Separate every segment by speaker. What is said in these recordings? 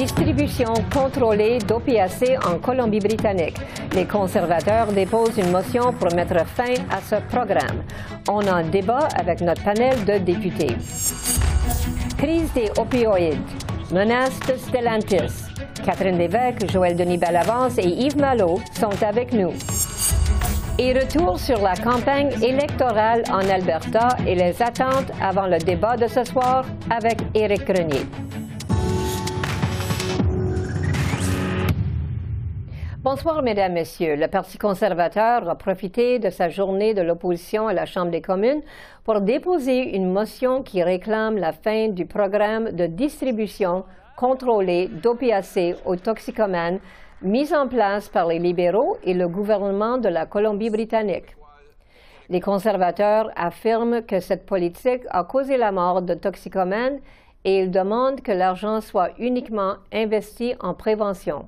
Speaker 1: Distribution contrôlée d'opiacés en Colombie-Britannique. Les conservateurs déposent une motion pour mettre fin à ce programme. On en débat avec notre panel de députés. Crise des opioïdes. Menace de Stellantis. Catherine Lévesque, Joël Denis Bellavance et Yves Malo sont avec nous. Et retour sur la campagne électorale en Alberta et les attentes avant le débat de ce soir avec Éric Grenier. Bonsoir, Mesdames, Messieurs. Le Parti conservateur a profité de sa journée de l'opposition à la Chambre des communes pour déposer une motion qui réclame la fin du programme de distribution contrôlée d'opiacés aux toxicomanes mis en place par les libéraux et le gouvernement de la Colombie-Britannique. Les conservateurs affirment que cette politique a causé la mort de toxicomanes et ils demandent que l'argent soit uniquement investi en prévention.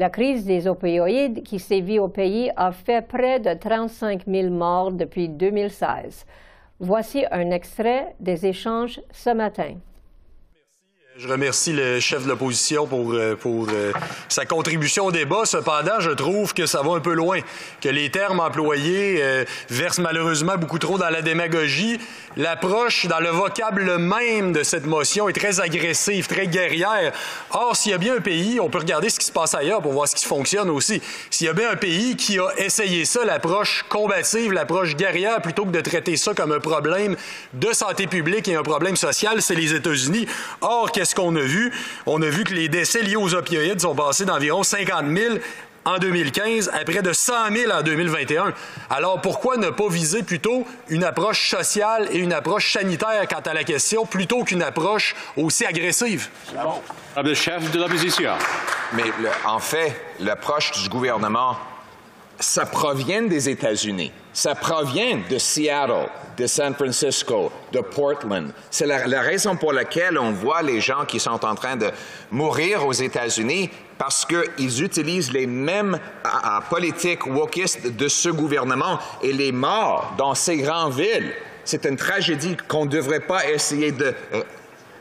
Speaker 1: La crise des opioïdes qui sévit au pays a fait près de 35 000 morts depuis 2016. Voici un extrait des échanges ce matin.
Speaker 2: Je remercie le chef de l'opposition pour, euh, pour euh, sa contribution au débat. Cependant, je trouve que ça va un peu loin, que les termes employés euh, versent malheureusement beaucoup trop dans la démagogie. L'approche dans le vocable même de cette motion est très agressive, très guerrière. Or, s'il y a bien un pays, on peut regarder ce qui se passe ailleurs pour voir ce qui fonctionne aussi. S'il y a bien un pays qui a essayé ça, l'approche combative, l'approche guerrière, plutôt que de traiter ça comme un problème de santé publique et un problème social, c'est les États-Unis. Or, qu'on a vu? On a vu que les décès liés aux opioïdes sont passés d'environ 50 000 en 2015 à près de 100 000 en 2021. Alors pourquoi ne pas viser plutôt une approche sociale et une approche sanitaire quant à la question plutôt qu'une approche aussi agressive?
Speaker 3: Le chef de l'opposition.
Speaker 4: Mais en fait, l'approche du gouvernement, ça provient des États-Unis. Ça provient de Seattle, de San Francisco, de Portland. C'est la, raison pour laquelle on voit les gens qui sont en train de mourir aux États-Unis parce qu'ils utilisent les mêmes politiques wokistes de ce gouvernement et les morts dans ces grandes villes. C'est une tragédie qu'on ne devrait pas essayer de euh,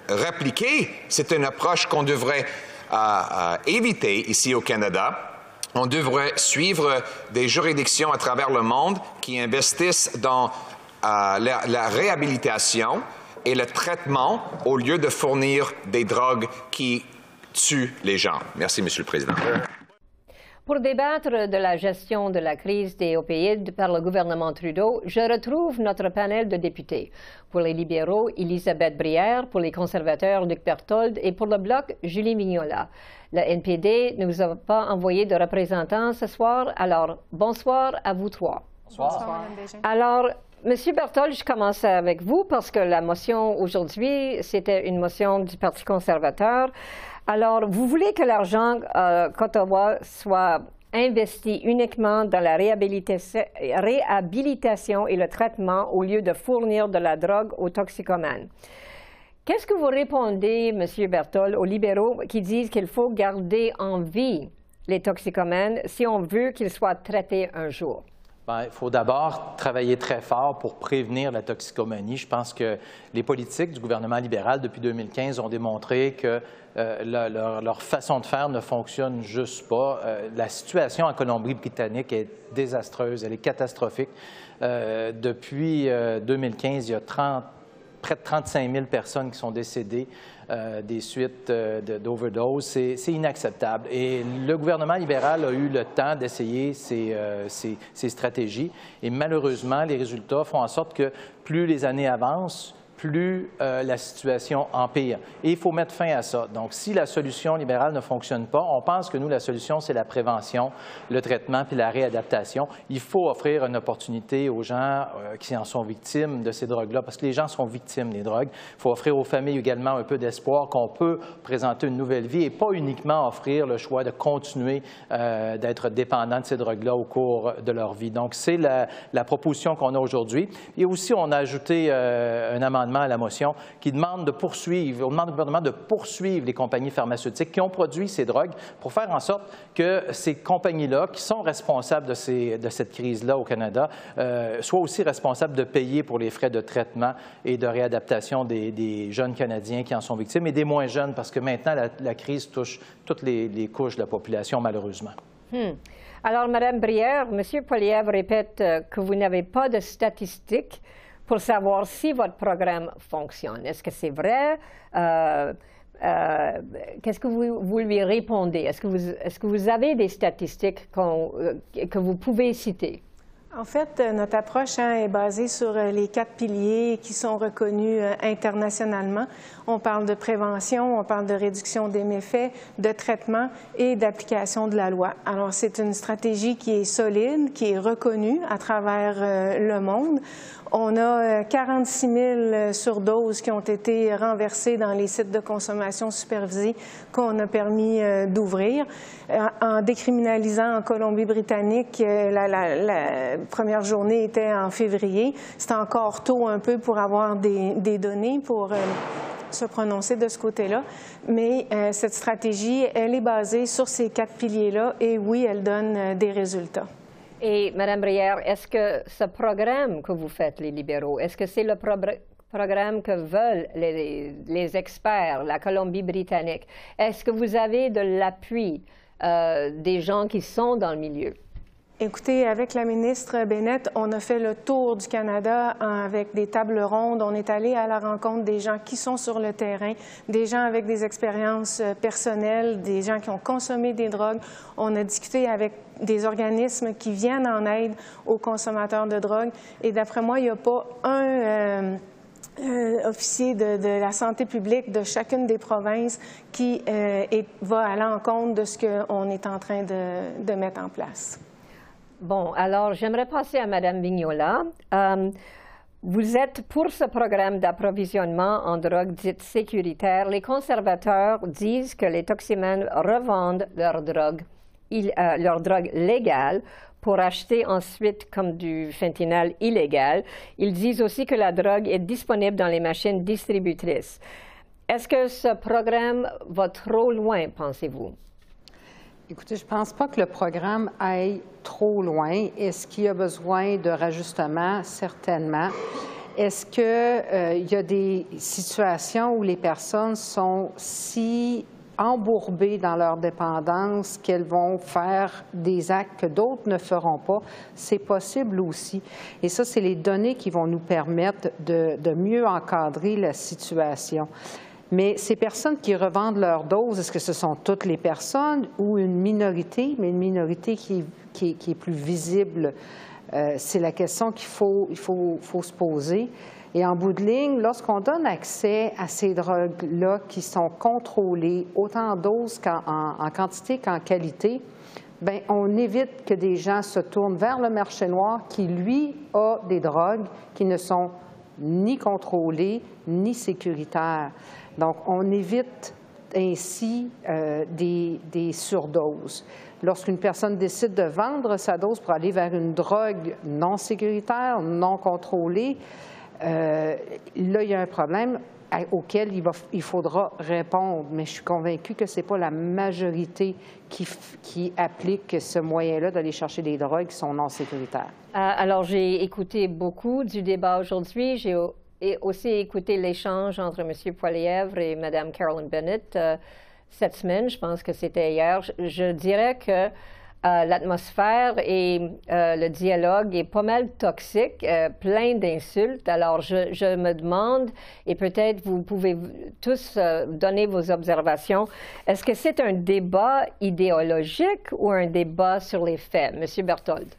Speaker 4: répliquer. C'est une approche qu'on devrait euh, euh, éviter ici au Canada on devrait suivre des juridictions à travers le monde qui investissent dans euh, la, réhabilitation et le traitement au lieu de fournir des drogues qui tuent les gens. Merci, Monsieur le Président.
Speaker 1: Pour débattre de la gestion de la crise des opioïdes par le gouvernement Trudeau, je retrouve notre panel de députés. Pour les libéraux, Elisabeth Brière, pour les conservateurs, Luc Berthold, et pour le Bloc, Julie Mignola. Le NPD ne nous a pas envoyé de représentants ce soir, alors bonsoir à vous trois.
Speaker 5: Bonsoir. bonsoir.
Speaker 1: Alors, Monsieur Berthold, je commence avec vous parce que la motion aujourd'hui, c'était une motion du Parti conservateur. Alors, vous voulez que l'argent euh, soit investi uniquement dans la réhabilitation et le traitement au lieu de fournir de la drogue aux toxicomanes. Qu'est-ce que vous répondez, M. Berthold, aux libéraux qui disent qu'il faut garder en vie les toxicomanes si on veut qu'ils soient traités un jour?
Speaker 6: Bien, il faut d'abord travailler très fort pour prévenir la toxicomanie. Je pense que les politiques du gouvernement libéral depuis 2015 ont démontré que euh, leur, façon de faire ne fonctionne juste pas. Euh, la situation en Colombie-Britannique est désastreuse, elle est catastrophique. Euh, depuis 2015, il y a 30, près de 35 000 personnes qui sont décédées des suites d'overdose. C'est inacceptable. Et le gouvernement libéral a eu le temps d'essayer ces, ces stratégies. Et malheureusement, les résultats font en sorte que plus les années avancent, plus euh, la situation empire. Et il faut mettre fin à ça. Donc, si la solution libérale ne fonctionne pas, on pense que nous, la solution, c'est la prévention, le traitement puis la réadaptation. Il faut offrir une opportunité aux gens euh, qui en sont victimes de ces drogues-là, parce que les gens sont victimes des drogues. Il faut offrir aux familles également un peu d'espoir qu'on peut présenter une nouvelle vie et pas uniquement offrir le choix de continuer euh, d'être dépendant de ces drogues-là au cours de leur vie. Donc, c'est la, la, proposition qu'on a aujourd'hui. Et aussi, on a ajouté un amendement à la motion qui demande de poursuivre, on demande au gouvernement de poursuivre les compagnies pharmaceutiques qui ont produit ces drogues pour faire en sorte que ces compagnies-là, qui sont responsables de, cette crise-là au Canada, euh, soient aussi responsables de payer pour les frais de traitement et de réadaptation des, jeunes Canadiens qui en sont victimes et des moins jeunes, parce que maintenant, la, crise touche toutes les, couches de la population, malheureusement.
Speaker 1: Hmm. Alors, Mme Brière, M. Poliev répète euh, que vous n'avez pas de statistiques pour savoir si votre programme fonctionne. Est-ce que c'est vrai? Euh, euh, qu'est-ce que vous, lui répondez? Est-ce que, vous, avez des statistiques euh, que vous pouvez citer?
Speaker 5: En fait, notre approche hein, est basée sur les quatre piliers qui sont reconnus internationalement. On parle de prévention, on parle de réduction des méfaits, de traitement et d'application de la loi. Alors, c'est une stratégie qui est solide, qui est reconnue à travers le monde. On a 46 000 surdoses qui ont été renversées dans les sites de consommation supervisés qu'on a permis d'ouvrir. En décriminalisant en Colombie-Britannique, la, la, première journée était en février. C'est encore tôt un peu pour avoir des, données pour euh, se prononcer de ce côté-là. Mais euh, cette stratégie, elle est basée sur ces quatre piliers-là et oui, elle donne euh, des résultats.
Speaker 1: Et Mme Brière, est-ce que ce programme que vous faites, les libéraux, est-ce que c'est le programme que veulent les, experts, la Colombie-Britannique? Est-ce que vous avez de l'appui des gens qui sont dans le milieu?
Speaker 5: Écoutez, avec la ministre Bennett, on a fait le tour du Canada avec des tables rondes. On est allé à la rencontre des gens qui sont sur le terrain, des gens avec des expériences euh, personnelles, des gens qui ont consommé des drogues. On a discuté avec des organismes qui viennent en aide aux consommateurs de drogue. Et d'après moi, il n'y a pas un... Euh, euh, officier de, la santé publique de chacune des provinces qui va à l'encontre de ce qu'on est en train de mettre en place.
Speaker 1: Bon, alors j'aimerais passer à Mme Vignola. Euh, vous êtes pour ce programme d'approvisionnement en drogue dite sécuritaire. Les conservateurs disent que les toximènes revendent leur drogue, euh, leur drogue légale pour acheter ensuite comme du fentanyl illégal. Ils disent aussi que la drogue est disponible dans les machines distributrices. Est-ce que ce programme va trop loin, pensez-vous?
Speaker 7: Écoutez, je ne pense pas que le programme aille trop loin. Est-ce qu'il y a besoin de rajustements? Certainement. Est-ce qu'il euh, y a des situations où les personnes sont si embourbées dans leur dépendance qu'elles vont faire des actes que d'autres ne feront pas? C'est possible aussi. Et ça, c'est les données qui vont nous permettre de mieux encadrer la situation. Mais ces personnes qui revendent leur dose, est-ce que ce sont toutes les personnes ou une minorité, mais une minorité qui, est plus visible? Euh, c'est la question qu'il faut, il faut, se poser. Et en bout de ligne, lorsqu'on donne accès à ces drogues-là qui sont contrôlées, autant en dose qu'en en, quantité qu'en qualité, bien, on évite que des gens se tournent vers le marché noir qui, lui, a des drogues qui ne sont ni contrôlées ni sécuritaires. Donc, on évite ainsi euh, des, surdoses. Lorsqu'une personne décide de vendre sa dose pour aller vers une drogue non sécuritaire, non contrôlée, euh, là, il y a un problème auquel il, faudra répondre. Mais je suis convaincue que ce n'est pas la majorité qui, applique ce moyen-là d'aller chercher des drogues qui sont non sécuritaires.
Speaker 1: Euh, alors, j'ai écouté beaucoup du débat aujourd'hui. Et aussi écouter l'échange entre M. Poilièvre et Mme Carolyn Bennett euh, cette semaine, je pense que c'était hier. Je, dirais que euh, l'atmosphère et euh, le dialogue est pas mal toxique, plein d'insultes. Alors, je, je, me demande, et peut-être vous pouvez tous donner vos observations, est-ce que c'est un débat idéologique ou un débat sur les faits? M. Berthold?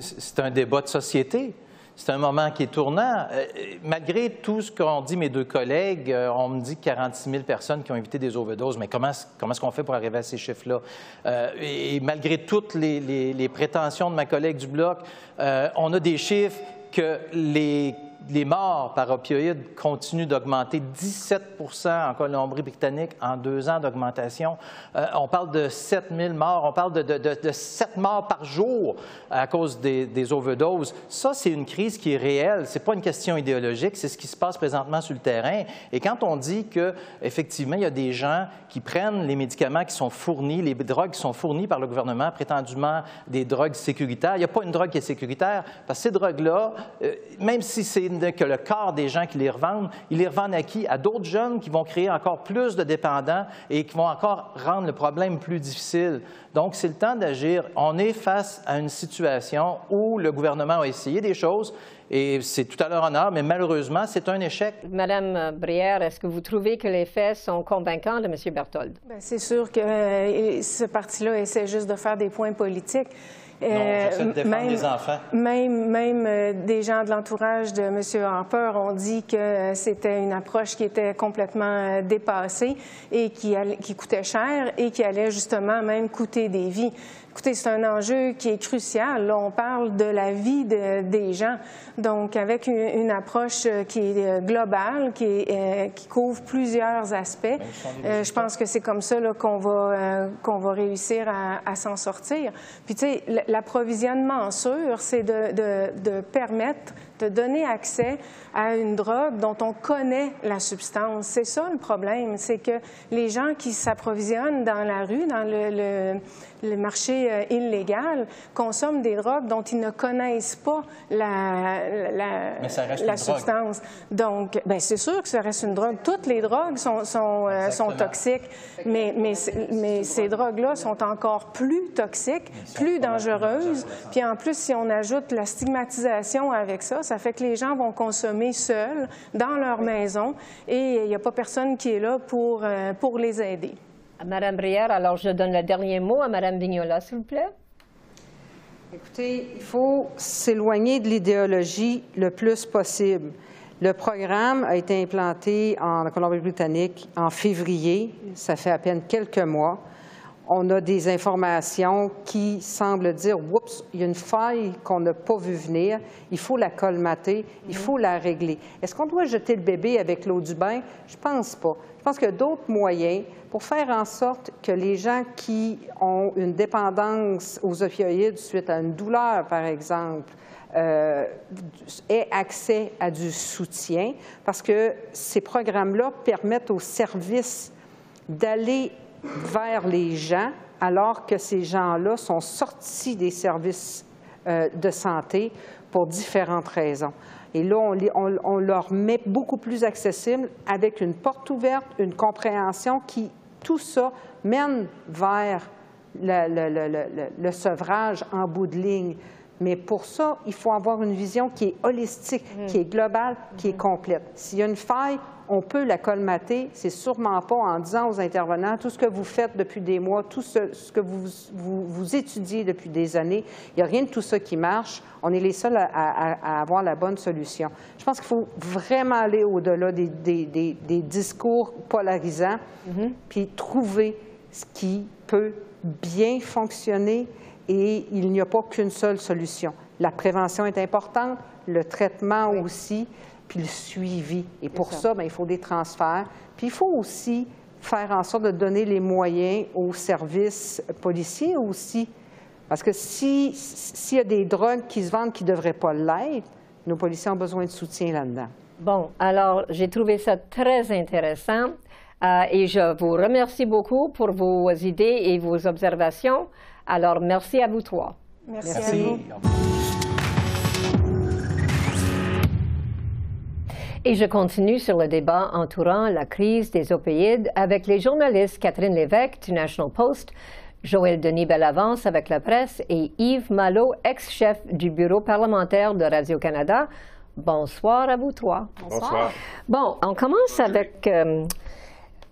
Speaker 6: C'est un débat de société c'est un moment qui est tournant. Euh, malgré tout ce qu'ont dit mes deux collègues, euh, on me dit 46 000 personnes qui ont évité des overdoses, mais comment, comment est-ce qu'on fait pour arriver à ces chiffres-là? Euh, et, malgré toutes les, prétentions de ma collègue du Bloc, on a des chiffres que les les morts par opioïdes continuent d'augmenter 17 en Colombie-Britannique en deux ans d'augmentation. Euh, on parle de 7 000 morts, on parle de, de, 7 morts par jour à cause des, des overdoses. Ça, c'est une crise qui est réelle. Ce n'est pas une question idéologique, c'est ce qui se passe présentement sur le terrain. Et quand on dit qu'effectivement, il y a des gens qui prennent les médicaments qui sont fournis, les drogues qui sont fournies par le gouvernement, prétendument des drogues sécuritaires, il n'y a pas une drogue qui est sécuritaire, parce que ces drogues-là, euh, même si c'est que le corps des gens qui les revendent, ils les revendent à qui? À d'autres jeunes qui vont créer encore plus de dépendants et qui vont encore rendre le problème plus difficile. Donc, c'est le temps d'agir. On est face à une situation où le gouvernement a essayé des choses et c'est tout à leur honneur, mais malheureusement, c'est un échec.
Speaker 1: Madame Brière, est-ce que vous trouvez que les faits sont convaincants de M. Berthold?
Speaker 5: c'est sûr que euh, ce parti-là essaie juste de faire des points politiques.
Speaker 6: Euh, même, les enfants.
Speaker 5: Même, même euh, des gens de l'entourage de M. Harper ont dit que euh, c'était une approche qui était complètement dépassée et qui, qui coûtait cher et qui allait justement même coûter des vies. Écoutez, c'est un enjeu qui est crucial. Là, on parle de la vie des gens. Donc, avec une, approche euh, qui est euh, globale, qui, euh, qui couvre plusieurs aspects, je pense que c'est comme ça qu'on va, qu'on va réussir à, s'en sortir. Puis, tu sais, l'approvisionnement sûr, c'est de, de, de permettre de donner accès à une drogue dont on connaît la substance. C'est ça le problème, c'est que les gens qui s'approvisionnent dans la rue, dans le, le, marché euh, illégal, consomment des drogues dont ils ne connaissent pas la, la, la substance. Donc, ben, c'est sûr que ça reste une drogue. Toutes les drogues sont, sont, euh, sont toxiques, mais, mais, mais ces drogues-là sont encore plus toxiques, plus dangereuses. Puis en plus, si on ajoute la stigmatisation avec ça, ça fait que les gens vont consommer seuls, dans leur maison, et il n'y a pas personne qui est là pour, euh, pour les aider.
Speaker 1: Madame Brière, alors je donne le dernier mot à Madame Vignola, s'il vous plaît.
Speaker 7: Écoutez, il faut s'éloigner de l'idéologie le plus possible. Le programme a été implanté en Colombie-Britannique en février. Ça fait à peine quelques mois on a des informations qui semblent dire, oups, il y a une faille qu'on n'a pas vu venir, il faut la colmater, il faut la régler. Est-ce qu'on doit jeter le bébé avec l'eau du bain? Je pense pas. Je pense qu'il y a d'autres moyens pour faire en sorte que les gens qui ont une dépendance aux opioïdes suite à une douleur, par exemple, euh, aient accès à du soutien, parce que ces programmes-là permettent aux services d'aller vers les gens alors que ces gens-là sont sortis des services euh, de santé pour différentes raisons. Et là, on, leur met beaucoup plus accessible avec une porte ouverte, une compréhension qui, tout ça, mène vers le sevrage en bout de ligne. Mais pour ça, il faut avoir une vision qui est holistique, mm. qui est globale, qui est mm-hmm. complète. S'il y a une faille, on peut la colmater. C'est sûrement pas en disant aux intervenants tout ce que vous faites depuis des mois, tout ce, que vous, vous, étudiez depuis des années. Il n'y a rien de tout ça qui marche. On est les seuls à, avoir la bonne solution. Je pense qu'il faut vraiment aller au-delà des, des, discours polarisants, mm-hmm. puis trouver ce qui peut bien fonctionner et il n'y a pas qu'une seule solution. La prévention est importante, le traitement aussi, puis le suivi. Et pour ça, ben, il faut des transferts. Puis il faut aussi faire en sorte de donner les moyens aux services policiers aussi. Parce que s'il y a des drogues qui se vendent qui ne devraient pas l'être, nos policiers ont besoin de soutien là-dedans.
Speaker 1: Bon, alors j'ai trouvé ça très intéressant euh, et je vous remercie beaucoup pour vos idées et vos observations. Alors, merci à vous trois.
Speaker 5: Merci, à vous.
Speaker 1: Et je continue sur le débat entourant la crise des opioïdes avec les journalistes Catherine Lévesque du National Post, Joël Denis Bellavance avec la presse et Yves Malo, ex-chef du bureau parlementaire de Radio-Canada. Bonsoir à vous trois.
Speaker 8: Bonsoir.
Speaker 1: Bon, on commence avec euh,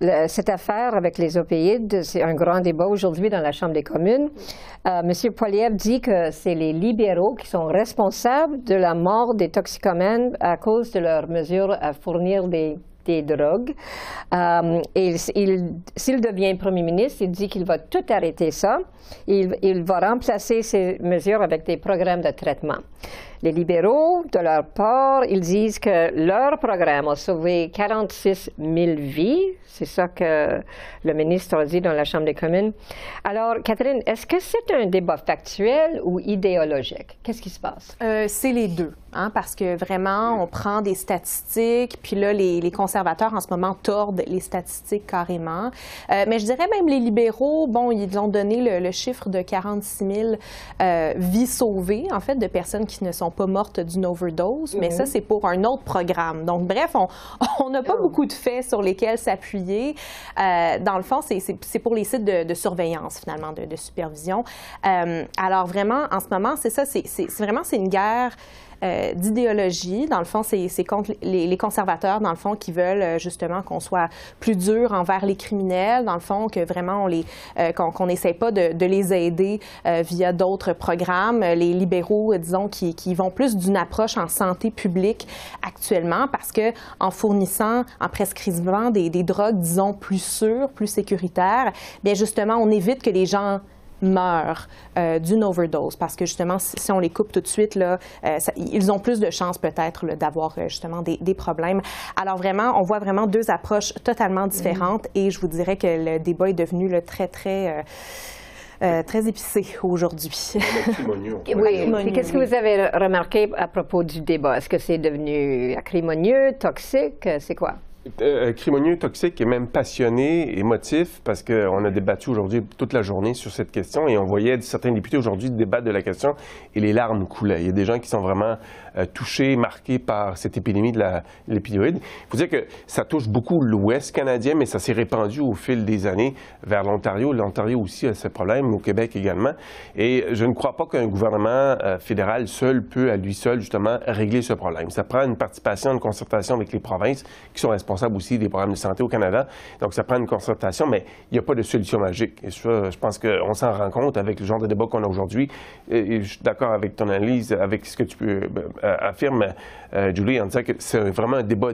Speaker 1: cette affaire avec les opioïdes, c'est un grand débat aujourd'hui dans la Chambre des communes. Euh, Monsieur Poiliev dit que c'est les libéraux qui sont responsables de la mort des toxicomènes à cause de leurs mesures à fournir des, drogues. Euh, et s'il devient Premier ministre, il dit qu'il va tout arrêter ça. Il va remplacer ces mesures avec des programmes de traitement. Les libéraux, de leur part, ils disent que leur programme a sauvé 46 000 vies. C'est ça que le ministre a dit dans la Chambre des communes. Alors, Catherine, est-ce que c'est un débat factuel ou idéologique? Qu'est-ce qui se passe?
Speaker 8: Euh, c'est les deux, hein, parce que vraiment, on prend des statistiques, puis là, les, les conservateurs en ce moment tordent les statistiques carrément. Euh, mais je dirais même les libéraux, bon, ils ont donné le, le chiffre de 46 000 euh, vies sauvées, en fait, de personnes qui ne sont pas mortes d'une overdose, mais ça, mhm. c'est pour un autre programme. Donc, bref, on n'a pas oh. beaucoup de faits sur lesquels s'appuyer. Euh, dans le fond, c'est pour les sites de, surveillance, finalement, de, supervision. Euh, alors, vraiment, en ce moment, c'est ça, c'est vraiment, c'est une guerre euh, d'idéologie. Dans le fond, c'est contre les, conservateurs, dans le fond, qui veulent euh, justement qu'on soit plus dur envers les criminels, dans le fond, que vraiment on euh, qu'on n'essaie pas de, les aider via d'autres programmes. Les libéraux, disons, qui, qui vont plus d'une approche en santé publique actuellement, parce que en fournissant, en prescrivant des, des drogues, disons, plus sûres, plus sécuritaires, bien justement, on évite que les gens meurent euh, d'une overdose parce que justement, si, on les coupe tout de suite, là, euh, ils ont plus de chances peut-être d'avoir euh, justement des, des, problèmes. Alors vraiment, on voit vraiment deux approches totalement différentes et je vous dirais que le débat est devenu le très, très... très épicé aujourd'hui.
Speaker 1: oui. Qu'est-ce que vous avez remarqué à propos du débat? Est-ce que c'est devenu acrimonieux, toxique? C'est quoi?
Speaker 9: Euh, toxique et même passionné, émotif, parce qu'on a débattu aujourd'hui toute la journée sur cette question et on voyait certains députés aujourd'hui débattre de la question et les larmes coulaient. Il y a des gens qui sont vraiment touchés, marqués par cette épidémie de l'épidémie. Il faut dire que ça touche beaucoup l'Ouest canadien, mais ça s'est répandu au fil des années vers l'Ontario. L'Ontario aussi a ce problème, au Québec également. Et je ne crois pas qu'un gouvernement euh, fédéral seul peut, à lui seul, justement, régler ce problème. Ça prend une participation, une concertation avec les provinces qui sont responsables aussi des programmes de santé au Canada. Donc, ça prend une concertation, mais il n'y a pas de solution magique. Et ça, je pense qu'on s'en rend compte avec le genre de débat qu'on a aujourd'hui. Je suis d'accord avec ton analyse, avec ce que tu euh, affirmes, euh, Julie, en disant que c'est vraiment un débat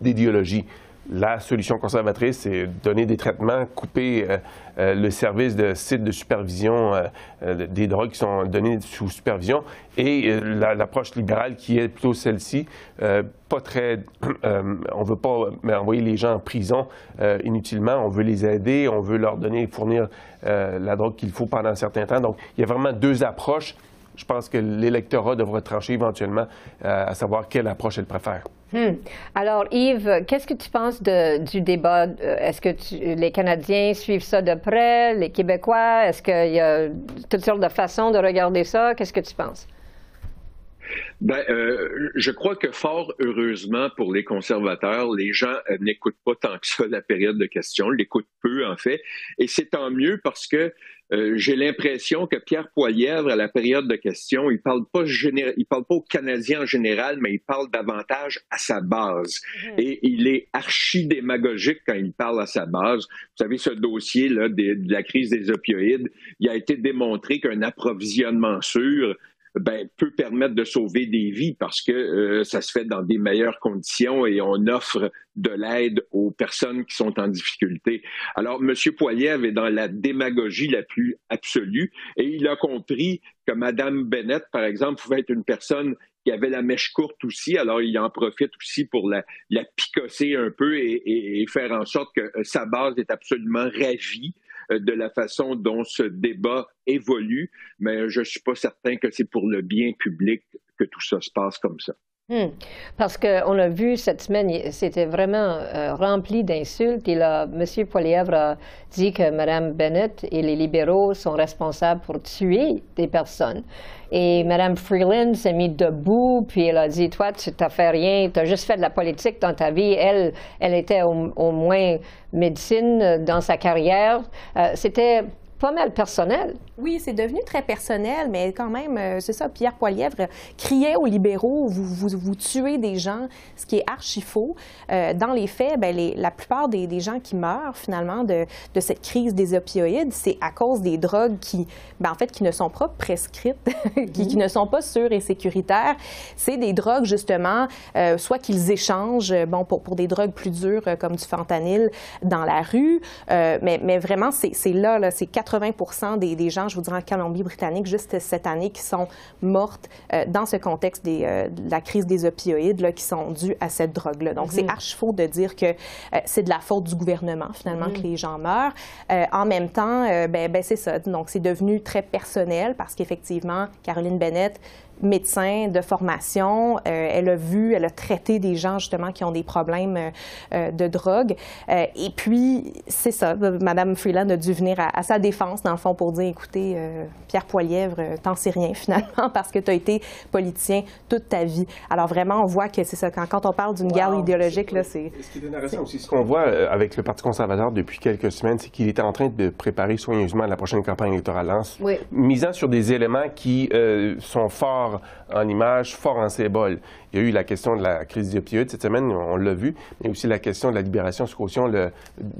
Speaker 9: d'idéologie. La solution conservatrice, c'est donner des traitements, couper euh, euh, le service de site de supervision euh, des drogues qui sont données sous supervision et l'approche libérale qui est plutôt celle-ci, pas très... on veut pas envoyer les gens en prison inutilement, on veut les aider, on veut leur donner, fournir la drogue qu'il faut pendant un certain temps. Donc, il y a vraiment deux approches. Je pense que l'électorat devra trancher éventuellement à savoir quelle approche elle préfère.
Speaker 1: Hmm. Alors, Yves, qu'est-ce que tu penses du débat? Euh, est-ce que les Canadiens suivent ça de près, les Québécois? Est-ce qu'il y a toutes sortes de façons de regarder ça? Qu'est-ce que tu penses?
Speaker 10: Ben, euh, je crois que fort heureusement pour les conservateurs, les gens euh, n'écoutent pas tant que ça la période de questions, l'écoutent peu en fait, et c'est tant mieux parce que euh, j'ai l'impression que Pierre Poilièvre, à la période de questions, il parle pas il parle pas aux Canadiens en général, mais il parle davantage à sa base. Mhm. Et il est archi démagogique quand il parle à sa base. Vous savez, ce dossier là de la crise des opioïdes, il a été démontré qu'un approvisionnement sûr ben, peut permettre de sauver des vies parce que euh, ça se fait dans des meilleures conditions et on offre de l'aide aux personnes qui sont en difficulté. Alors, M. Poiliev est dans la démagogie la plus absolue et il a compris que Mme Bennett, par exemple, pouvait être une personne qui avait la mèche courte aussi, alors il en profite aussi pour la, la picosser un peu et, et, faire en sorte que sa base est absolument ravie de la façon dont ce débat évolue, mais je ne suis pas certain que c'est pour le bien public que tout ça se passe comme ça.
Speaker 1: Hmm. Parce qu'on a vu cette semaine, c'était vraiment euh, rempli d'insultes. Et là, M. Poilièvre a dit que Mme Bennett et les libéraux sont responsables pour tuer des personnes. Et Mme Freeland s'est mise debout, puis elle a dit Toi, tu n'as fait rien, tu as juste fait de la politique dans ta vie. Elle, elle était au, moins médecine dans sa carrière. Euh, c'était pas mal.
Speaker 8: Oui, c'est devenu très personnel, mais quand même, euh, c'est ça, Pierre Poilièvre criait aux libéraux, vous, vous, vous tuez des gens, ce qui est archi faux. Euh, dans les faits, ben, les, la plupart des, des, gens qui meurent finalement de, de cette crise des opioïdes, c'est à cause des drogues qui, ben, en fait, qui ne sont pas prescrites, qui, qui, ne sont pas sûres et sécuritaires. C'est des drogues, justement, euh, soit qu'ils échangent, bon, pour, pour des drogues plus dures comme du fentanyl dans la rue, mais, mais vraiment, c'est là, là c'est 80 des, des, gens, je vous dirais, en Colombie-Britannique, juste cette année, qui sont mortes euh, dans ce contexte des, euh, de la crise des opioïdes, là, qui sont dues à cette drogue-là. Donc, c'est mhm. archi faux de dire que euh, c'est de la faute du gouvernement, finalement, mhm. que les gens meurent. en même temps, ben, ben c'est ça. Donc, c'est devenu très personnel parce qu'effectivement, Caroline Bennett médecin de formation. Euh, elle a vu, elle a traité des gens justement qui ont des problèmes euh, euh, de drogue. et puis, c'est ça, Madame Freeland a dû venir à, sa défense, dans le fond, pour dire, écoutez, Pierre Poilièvre, t'en sais rien finalement, parce que tu as été politicien toute ta vie. Alors vraiment, on voit que c'est ça, quand, quand, on parle d'une guerre idéologique, là, c'est...
Speaker 9: Ce qui est intéressant aussi, ce qu'on voit avec le Parti conservateur depuis quelques semaines, c'est qu'il était en train de préparer soigneusement la prochaine campagne électorale, hein, oui. misant sur des éléments qui sont forts en images, fort en symboles. Il y a eu la question de la crise des opioïdes cette semaine, on l'a vu, mais aussi la question de la libération sous caution, le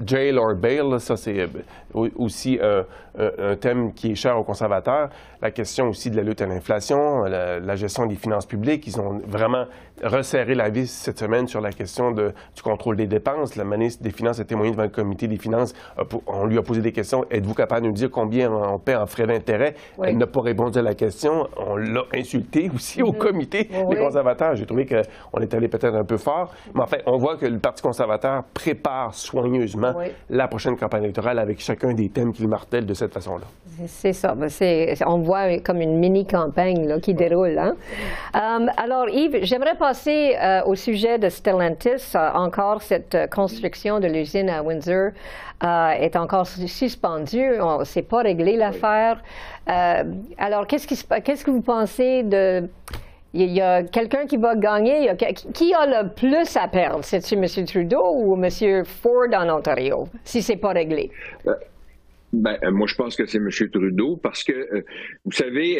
Speaker 9: jail or bail, ça c'est euh, aussi un, thème qui est cher aux conservateurs. La question aussi de la lutte à l'inflation, la, gestion des finances publiques. Ils ont vraiment resserré la vis cette semaine sur la question de, du contrôle des dépenses. La ministre des Finances a témoigné devant le comité des finances. On lui a posé des questions. Êtes-vous capable de nous dire combien on paie en frais d'intérêt? Elle n'a pas répondu à la question. On l'a insulté aussi au mm-hmm. comité des conservateurs. J'ai trouvé qu'on est allé peut-être un peu fort. Mais en fait, on voit que le Parti conservateur prépare soigneusement la prochaine campagne électorale avec chacun des thèmes qu'il martèle de cette façon-là.
Speaker 1: C'est ça. Ben, on voit comme une mini-campagne qui déroule. Hein. Euh, alors, Yves, j'aimerais passer euh, au sujet de Stellantis. Euh, encore, cette construction de l'usine à Windsor est encore suspendue. On ne s'est pas réglé l'affaire. alors, qu'est-ce, qu'est-ce que vous pensez de il y a quelqu'un qui va gagner. qui a le plus à perdre? C'est-tu M. Trudeau ou M. Ford en Ontario, si c'est pas réglé?
Speaker 10: Euh, ben, euh, moi, je pense que c'est M. Trudeau parce que, euh, vous savez,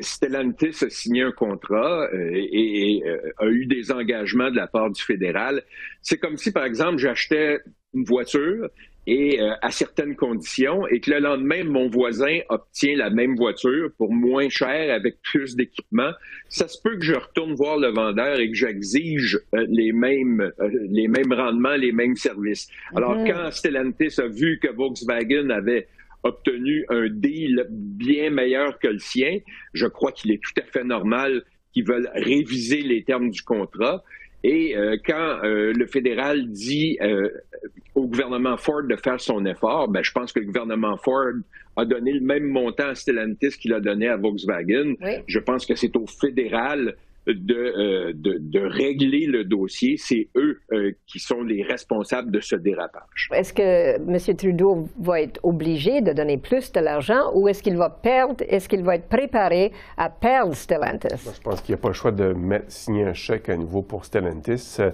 Speaker 10: Stellantis a signé un contrat et, a eu des engagements de la part du fédéral. C'est comme si, par exemple, j'achetais une voiture et euh, à certaines conditions, et que le lendemain, mon voisin obtient la même voiture pour moins cher avec plus d'équipement, ça se peut que je retourne voir le vendeur et que j'exige euh, les mêmes euh, les mêmes rendements, les mêmes services. Alors mhm. quand Stellantis a vu que Volkswagen avait obtenu un deal bien meilleur que le sien, je crois qu'il est tout à fait normal qu'ils veulent réviser les termes du contrat. Et euh, quand euh, le fédéral dit euh, au gouvernement Ford de faire son effort, ben, je pense que le gouvernement Ford a donné le même montant à Stellantis qu'il a donné à Volkswagen. Je pense que c'est au fédéral euh, de, de, régler le dossier. C'est eux euh, qui sont les responsables de ce dérapage.
Speaker 1: Est-ce que M. Trudeau va être obligé de donner plus de l'argent ou est-ce qu'il va perdre, est-ce qu'il va être préparé à perdre Stellantis?
Speaker 9: je pense qu'il n'y a pas le choix de mettre, signer un chèque à nouveau pour Stellantis. Euh,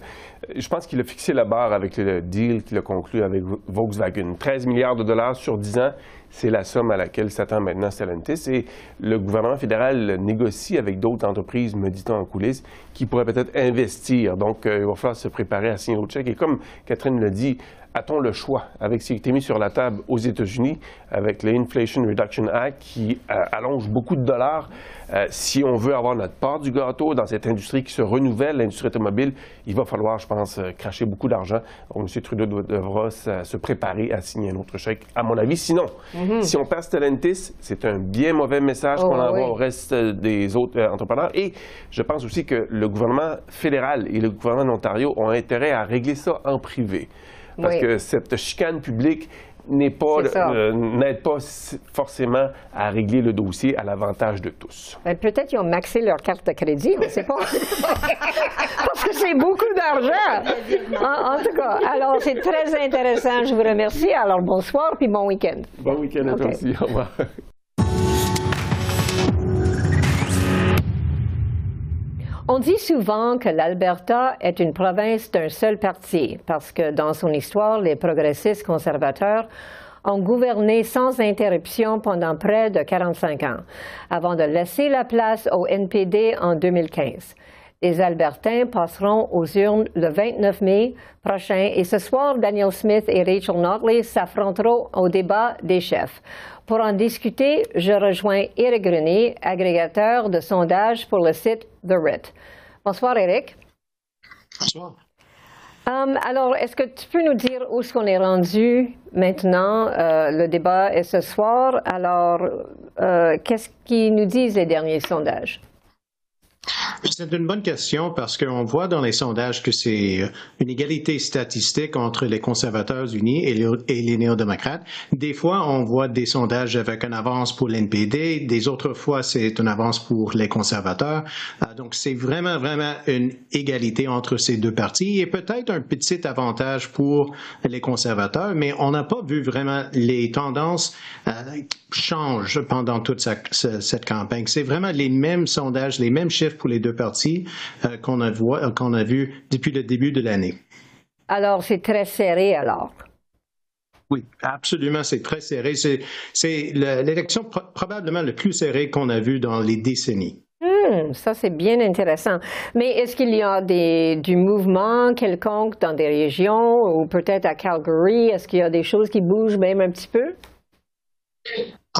Speaker 9: je pense qu'il a fixé la barre avec le deal qu'il a conclu avec Volkswagen. 13 milliards de dollars sur 10 ans c'est la somme à laquelle s'attend maintenant Stellantis. Et le gouvernement fédéral négocie avec d'autres entreprises, me dit-on en coulisses, qui pourraient peut-être investir. Donc, euh, il va falloir se préparer à signer au chèque. Et comme Catherine l'a dit, a-t-on le choix avec ce qui a été mis sur la table aux États-Unis, avec l'Inflation Reduction Act qui euh, allonge beaucoup de dollars? Euh, si on veut avoir notre part du gâteau dans cette industrie qui se renouvelle, l'industrie automobile, il va falloir, je pense, euh, cracher beaucoup d'argent. M. Trudeau devra se préparer à signer un autre chèque, à mon avis. Sinon, mhm. si on passe Stellantis, c'est un bien mauvais message qu'on oh, envoie au reste des autres entrepreneurs. Et je pense aussi que le gouvernement fédéral et le gouvernement d'Ontario ont intérêt à régler ça en privé. Parce que cette chicane publique n'est pas, euh, n'aide pas forcément à régler le dossier à l'avantage de tous.
Speaker 1: Ben, peut-être qu'ils ont maxé leur carte de crédit, on ne sait pas. Parce que c'est beaucoup d'argent. En, tout cas, alors c'est très intéressant. Je vous remercie. Alors bonsoir puis bon week-end.
Speaker 9: Bon week-end à toi aussi. Au revoir.
Speaker 1: On dit souvent que l'Alberta est une province d'un seul parti parce que dans son histoire, les progressistes conservateurs ont gouverné sans interruption pendant près de 45 ans, avant de laisser la place au NPD en 2015. Les Albertains passeront aux urnes le 29 mai prochain et ce soir, Daniel Smith et Rachel Notley s'affronteront au débat des chefs. Pour en discuter, je rejoins Éric Grenier, agrégateur de sondages pour le site The RIT. Bonsoir, Éric.
Speaker 11: Bonsoir.
Speaker 1: Um, alors, est-ce que tu peux nous dire où est-ce qu'on est rendu maintenant? Euh, le débat est ce soir? Alors, euh, qu'est-ce qu'ils nous disent les derniers sondages?
Speaker 11: C'est une bonne question parce qu'on voit dans les sondages que c'est euh, une égalité statistique entre les conservateurs unis et les, néo-démocrates. Des fois, on voit des sondages avec une avance pour l'NPD, des autres fois, c'est une avance pour les conservateurs. Euh, donc, c'est vraiment, vraiment une égalité entre ces deux partis et peut-être un petit avantage pour les conservateurs, mais on n'a pas vu vraiment les tendances euh, changer pendant toute cette campagne. C'est vraiment les mêmes sondages, les mêmes chiffres pour les deux parties euh, qu'on a, euh, qu'on a vu depuis le début de l'année.
Speaker 1: Alors, c'est très serré alors.
Speaker 11: Oui, absolument, c'est très serré. C'est l'élection probablement le plus serré qu'on a vu dans les décennies.
Speaker 1: Hmm, ça, c'est bien intéressant. Mais est-ce qu'il y a des, du mouvement quelconque dans des régions ou peut-être à Calgary? Est-ce qu'il y a des choses qui bougent même un petit peu?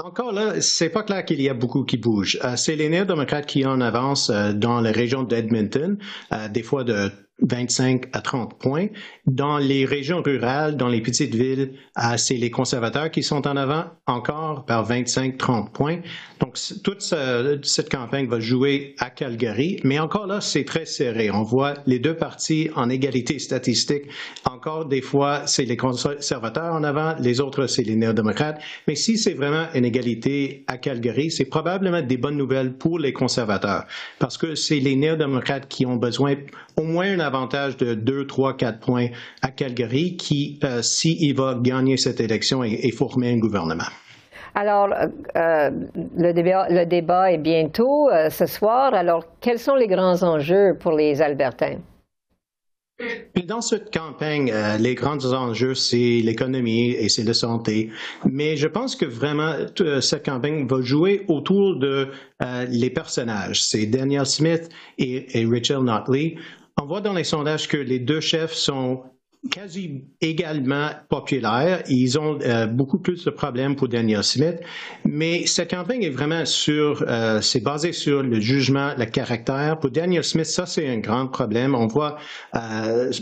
Speaker 11: Encore là, c'est pas clair qu'il y a beaucoup qui bougent. Euh, c'est les néo-démocrates qui en avancent euh, dans la région d'Edmonton, euh, des fois de 25 à 30 points. Dans les régions rurales, dans les petites villes, c'est les conservateurs qui sont en avant encore par 25-30 points. Donc, toute cette campagne va jouer à Calgary, mais encore là, c'est très serré. On voit les deux partis en égalité statistique. Encore des fois, c'est les conservateurs en avant, les autres, c'est les néo-démocrates. Mais si c'est vraiment une égalité à Calgary, c'est probablement des bonnes nouvelles pour les conservateurs, parce que c'est les néo-démocrates qui ont besoin au moins un avantage de 2, 3, 4 points à Calgary qui, euh, s'il va gagner cette élection et, former un gouvernement.
Speaker 1: Alors, euh, euh, le, débat, le, débat, est bientôt ce soir. Alors, quels sont les grands enjeux pour les Albertains?
Speaker 11: Dans cette campagne, les grands enjeux, c'est l'économie et c'est la santé. Mais je pense que vraiment, cette campagne va jouer autour de les personnages. C'est Daniel Smith et, et Rachel Notley. On voit dans les sondages que les deux chefs sont quasi également populaires. Ils ont euh, beaucoup plus de problèmes pour Daniel Smith, mais cette campagne est vraiment sur, euh, c'est basé sur le jugement, le caractère. Pour Daniel Smith, ça c'est un grand problème. On voit euh,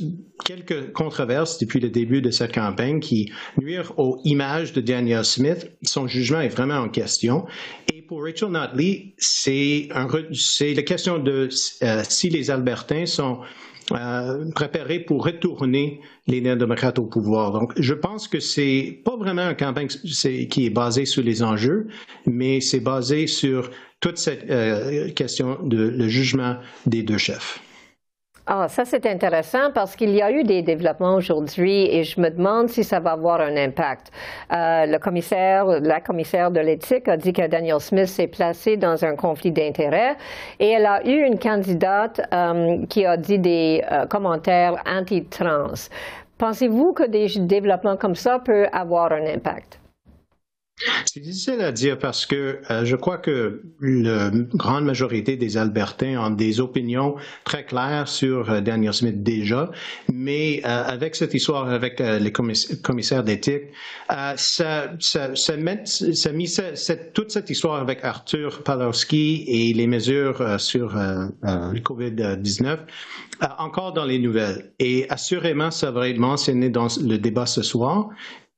Speaker 11: quelques controverses depuis le début de cette campagne qui nuirent aux images de Daniel Smith. Son jugement est vraiment en question. Et pour Rachel Notley, c'est la question de si les Albertains sont euh, préparé pour retourner les néo-démocrates au pouvoir. Donc, je pense que c'est pas vraiment une campagne qui est basée sur les enjeux, mais c'est basé sur toute cette euh, question de le jugement des deux chefs.
Speaker 1: Ah, ça c'est intéressant parce qu'il y a eu des développements aujourd'hui et je me demande si ça va avoir un impact. Euh, le commissaire, la commissaire de l'éthique a dit que Daniel Smith s'est placé dans un conflit d'intérêts et elle a eu une candidate euh, qui a dit des euh, commentaires anti-trans. Pensez-vous que des développements comme ça peuvent avoir un impact?
Speaker 11: C'est difficile à dire parce que euh, je crois que la grande majorité des Albertains ont des opinions très claires sur euh, Daniel Smith déjà, mais euh, avec cette histoire avec les commissaires d'éthique, ça, ça, met, mis toute cette histoire avec Arthur Palowski et les mesures sur le COVID-19 encore dans les nouvelles. Et assurément, ça va être mentionné dans le débat ce soir.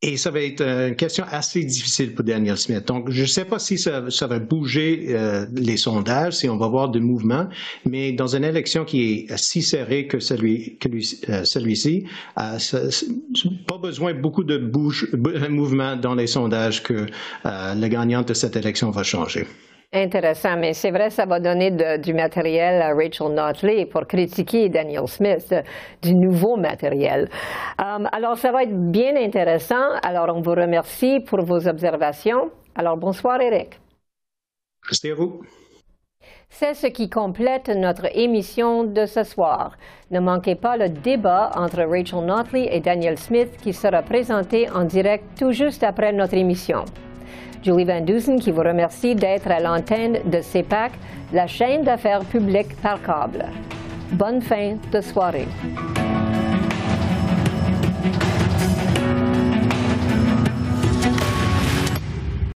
Speaker 11: Et ça va être euh, une question assez difficile pour Daniel Smith. Donc, je ne sais pas si ça, va bouger euh, les sondages, si on va voir des mouvements, mais dans une élection qui est si serrée que celui, que euh, celui-ci, pas besoin beaucoup de bouge, mouvement dans les sondages que le gagnant de cette élection va changer.
Speaker 1: Intéressant, mais c'est vrai, ça va donner du matériel à Rachel Notley pour critiquer Daniel Smith, du nouveau matériel. Um, alors, ça va être bien intéressant. Alors, on vous remercie pour vos observations. Alors, bonsoir, Eric.
Speaker 11: Merci à vous.
Speaker 1: C'est ce qui complète notre émission de ce soir. Ne manquez pas le débat entre Rachel Notley et Daniel Smith qui sera présenté en direct tout juste après notre émission. Julie Van Dusen qui vous remercie d'être à l'antenne de CEPAC, la chaîne d'affaires publiques par câble. Bonne fin de soirée.